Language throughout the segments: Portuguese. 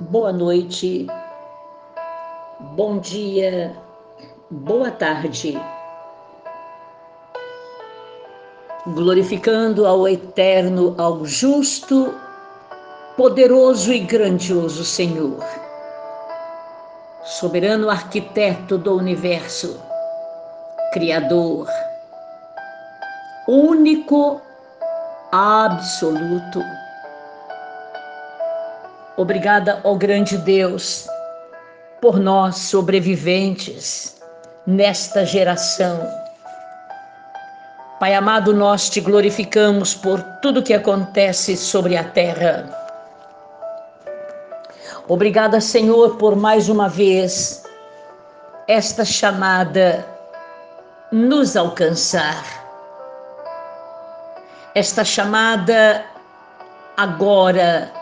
boa noite, bom dia, boa tarde. Glorificando ao eterno, ao justo, poderoso e grandioso Senhor, soberano arquiteto do universo, Criador, único, absoluto Obrigada, ó grande Deus, por nós sobreviventes nesta geração. Pai amado, nós te glorificamos por tudo que acontece sobre a terra. Obrigada, Senhor, por mais uma vez esta chamada nos alcançar. Esta chamada agora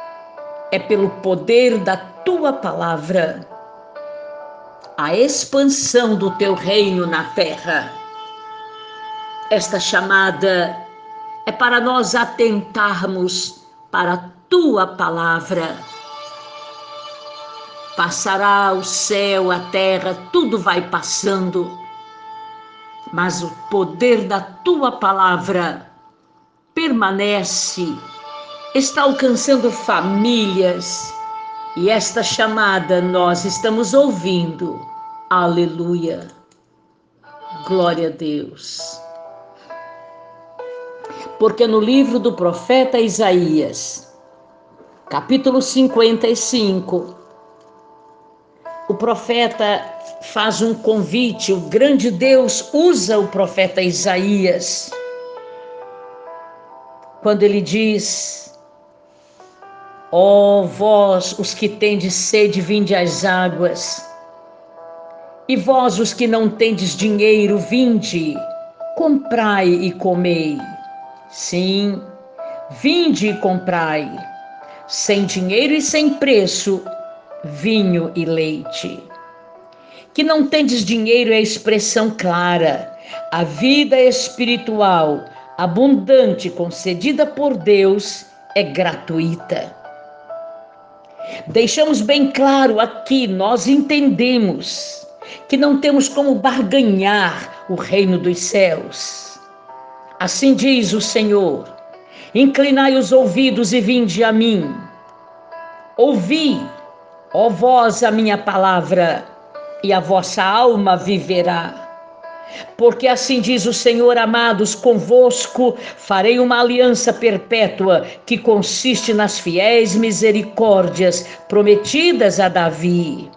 é pelo poder da tua palavra a expansão do teu reino na terra. Esta chamada é para nós atentarmos para a tua palavra. Passará o céu, a terra, tudo vai passando, mas o poder da tua palavra permanece está alcançando famílias e esta chamada nós estamos ouvindo. Aleluia. Glória a Deus. Porque no livro do profeta Isaías, capítulo 55, o profeta faz um convite, o grande Deus usa o profeta Isaías, quando ele diz: Ó oh, vós, os que tendes sede, vinde às águas. E vós, os que não tendes dinheiro, vinde, comprai e comei. Sim, vinde e comprai, sem dinheiro e sem preço, vinho e leite. Que não tendes dinheiro é a expressão clara. A vida espiritual, abundante, concedida por Deus, é gratuita. Deixamos bem claro aqui, nós entendemos que não temos como barganhar o reino dos céus. Assim diz o Senhor: Inclinai os ouvidos e vinde a mim. Ouvi, ó vós, a minha palavra, e a vossa alma viverá. Porque assim diz o Senhor, amados, convosco farei uma aliança perpétua que consiste nas fiéis misericórdias prometidas a Davi.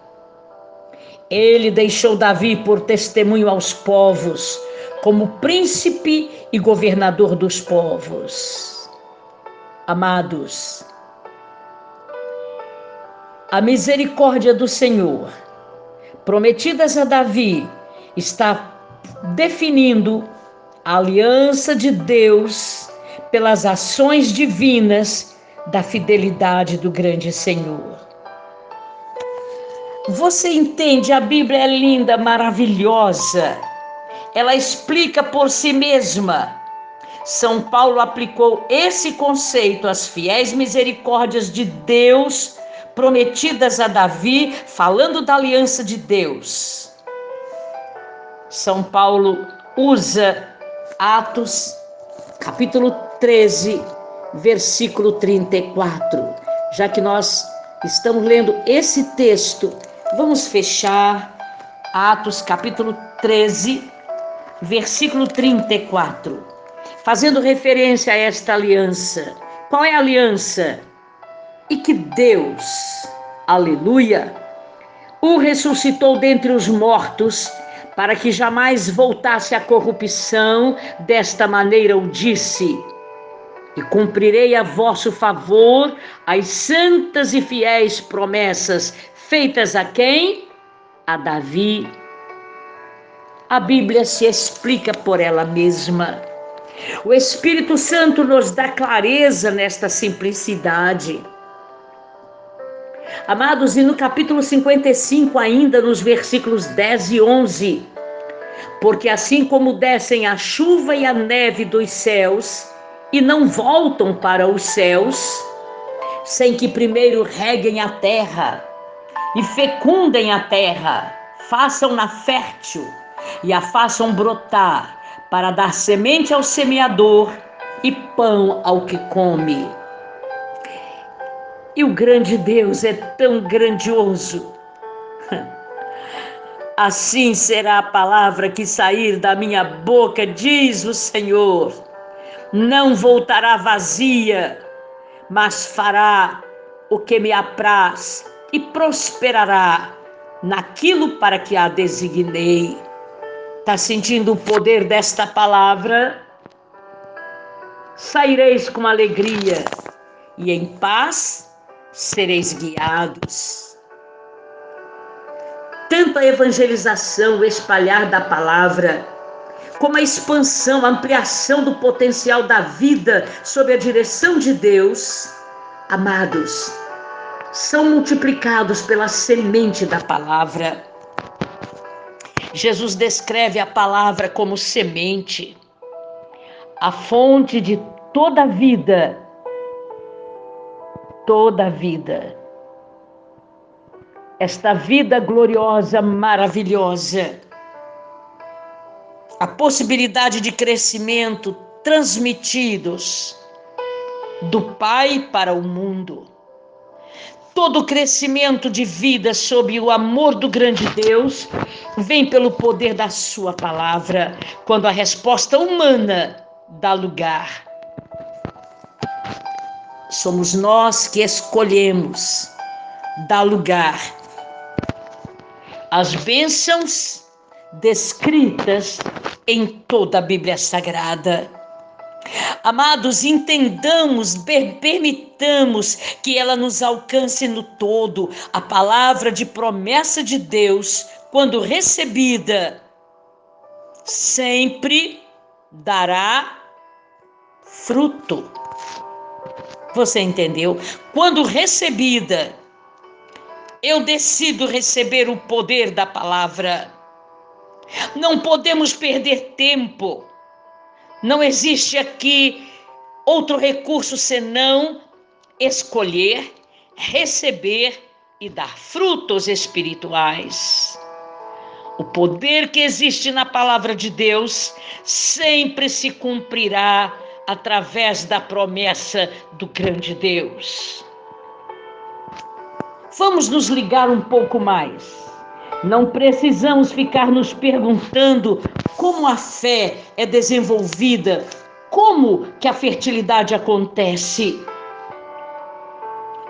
Ele deixou Davi por testemunho aos povos, como príncipe e governador dos povos. Amados, a misericórdia do Senhor, prometidas a Davi, está definindo a aliança de Deus pelas ações divinas da fidelidade do grande Senhor. Você entende? A Bíblia é linda, maravilhosa. Ela explica por si mesma. São Paulo aplicou esse conceito às fiéis misericórdias de Deus prometidas a Davi, falando da aliança de Deus. São Paulo usa Atos, capítulo 13, versículo 34. Já que nós estamos lendo esse texto, vamos fechar Atos, capítulo 13, versículo 34, fazendo referência a esta aliança. Qual é a aliança? E que Deus, aleluia, o ressuscitou dentre os mortos para que jamais voltasse a corrupção, desta maneira o disse: E cumprirei a vosso favor as santas e fiéis promessas feitas a quem? A Davi. A Bíblia se explica por ela mesma. O Espírito Santo nos dá clareza nesta simplicidade. Amados, e no capítulo 55, ainda nos versículos 10 e 11, porque assim como descem a chuva e a neve dos céus e não voltam para os céus, sem que primeiro reguem a terra e fecundem a terra, façam-na fértil e a façam brotar para dar semente ao semeador e pão ao que come. E o grande Deus é tão grandioso. Assim será a palavra que sair da minha boca, diz o Senhor. Não voltará vazia, mas fará o que me apraz e prosperará naquilo para que a designei. Está sentindo o poder desta palavra? Saireis com alegria e em paz sereis guiados. Tanto a evangelização, o espalhar da palavra, como a expansão, a ampliação do potencial da vida sob a direção de Deus, amados, são multiplicados pela semente da palavra. Jesus descreve a palavra como semente, a fonte de toda a vida. Toda a vida. Esta vida gloriosa, maravilhosa. A possibilidade de crescimento transmitidos do Pai para o mundo Todo crescimento de vida sob o amor do grande Deus vem pelo poder da Sua palavra, quando a resposta humana dá lugar. Somos nós que escolhemos dar lugar às bênçãos descritas em toda a Bíblia Sagrada. Amados, entendamos, permitamos que ela nos alcance no todo. A palavra de promessa de Deus, quando recebida, sempre dará fruto. Você entendeu? Quando recebida, eu decido receber o poder da palavra. Não podemos perder tempo. Não existe aqui outro recurso senão escolher, receber e dar frutos espirituais. O poder que existe na palavra de Deus sempre se cumprirá através da promessa do grande Deus. Vamos nos ligar um pouco mais. Não precisamos ficar nos perguntando como a fé é desenvolvida, como que a fertilidade acontece.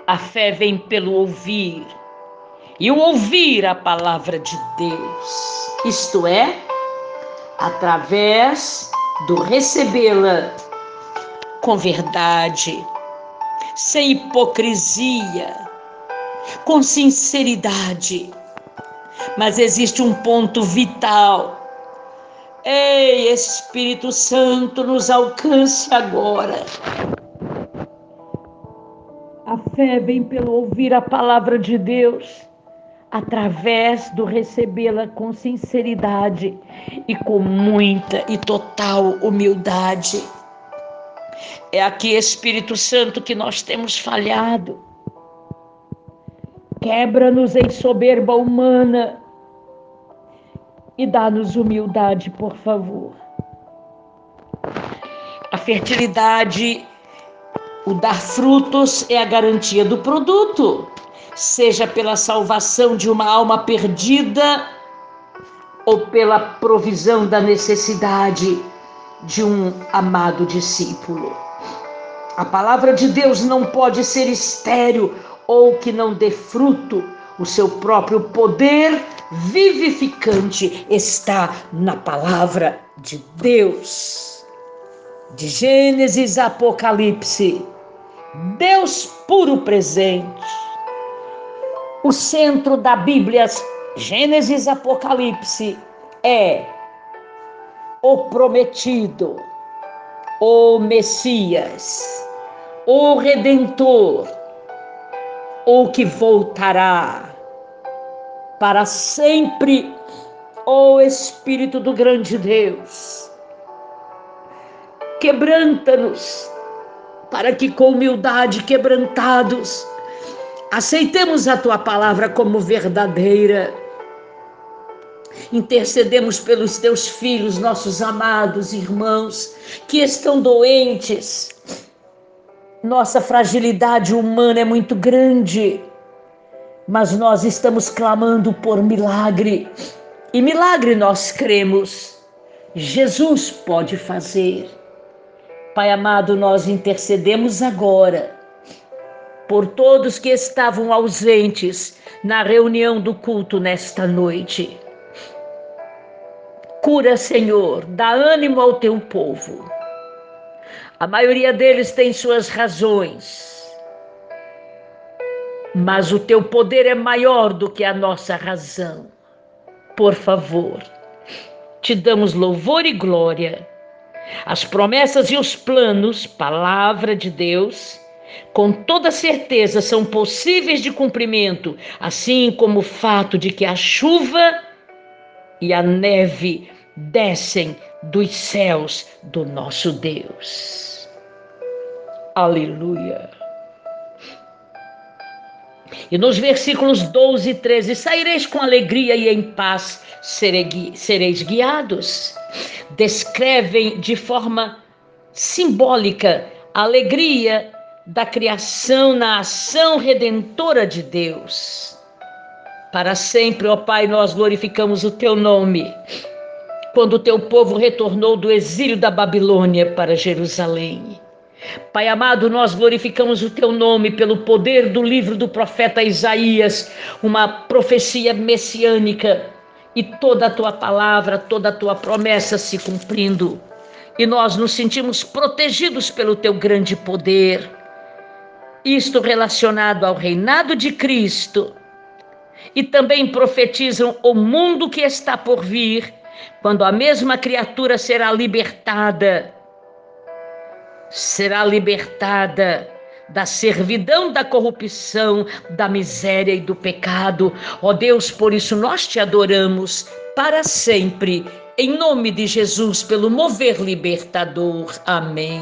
A fé vem pelo ouvir, e o ouvir a palavra de Deus, isto é, através do recebê-la com verdade, sem hipocrisia, com sinceridade mas existe um ponto vital. Ei, Espírito Santo, nos alcance agora. A fé vem pelo ouvir a palavra de Deus, através do recebê-la com sinceridade e com muita e total humildade. É aqui, Espírito Santo, que nós temos falhado. Quebra-nos em soberba humana e dá-nos humildade, por favor. A fertilidade, o dar frutos é a garantia do produto, seja pela salvação de uma alma perdida ou pela provisão da necessidade de um amado discípulo. A palavra de Deus não pode ser estéril ou que não dê fruto. O seu próprio poder vivificante está na palavra de Deus. De Gênesis a Apocalipse, Deus puro presente. O centro da Bíblia, Gênesis Apocalipse, é o prometido, o Messias, o Redentor ou que voltará para sempre, ó Espírito do grande Deus. Quebranta-nos, para que com humildade, quebrantados, aceitemos a tua palavra como verdadeira. Intercedemos pelos teus filhos, nossos amados irmãos, que estão doentes. Nossa fragilidade humana é muito grande, mas nós estamos clamando por milagre. E milagre nós cremos. Jesus pode fazer. Pai amado, nós intercedemos agora por todos que estavam ausentes na reunião do culto nesta noite. Cura, Senhor, dá ânimo ao teu povo. A maioria deles tem suas razões, mas o teu poder é maior do que a nossa razão. Por favor, te damos louvor e glória as promessas e os planos, palavra de Deus, com toda certeza são possíveis de cumprimento, assim como o fato de que a chuva e a neve descem dos céus do nosso Deus. Aleluia. E nos versículos 12 e 13: Saireis com alegria e em paz sereis guiados descrevem de forma simbólica a alegria da criação na ação redentora de Deus. Para sempre, ó Pai, nós glorificamos o teu nome. Quando o teu povo retornou do exílio da Babilônia para Jerusalém. Pai amado, nós glorificamos o teu nome pelo poder do livro do profeta Isaías, uma profecia messiânica e toda a tua palavra, toda a tua promessa se cumprindo. E nós nos sentimos protegidos pelo teu grande poder. Isto relacionado ao reinado de Cristo. E também profetizam o mundo que está por vir, quando a mesma criatura será libertada. Será libertada da servidão, da corrupção, da miséria e do pecado. Ó oh Deus, por isso nós te adoramos para sempre. Em nome de Jesus, pelo mover libertador. Amém.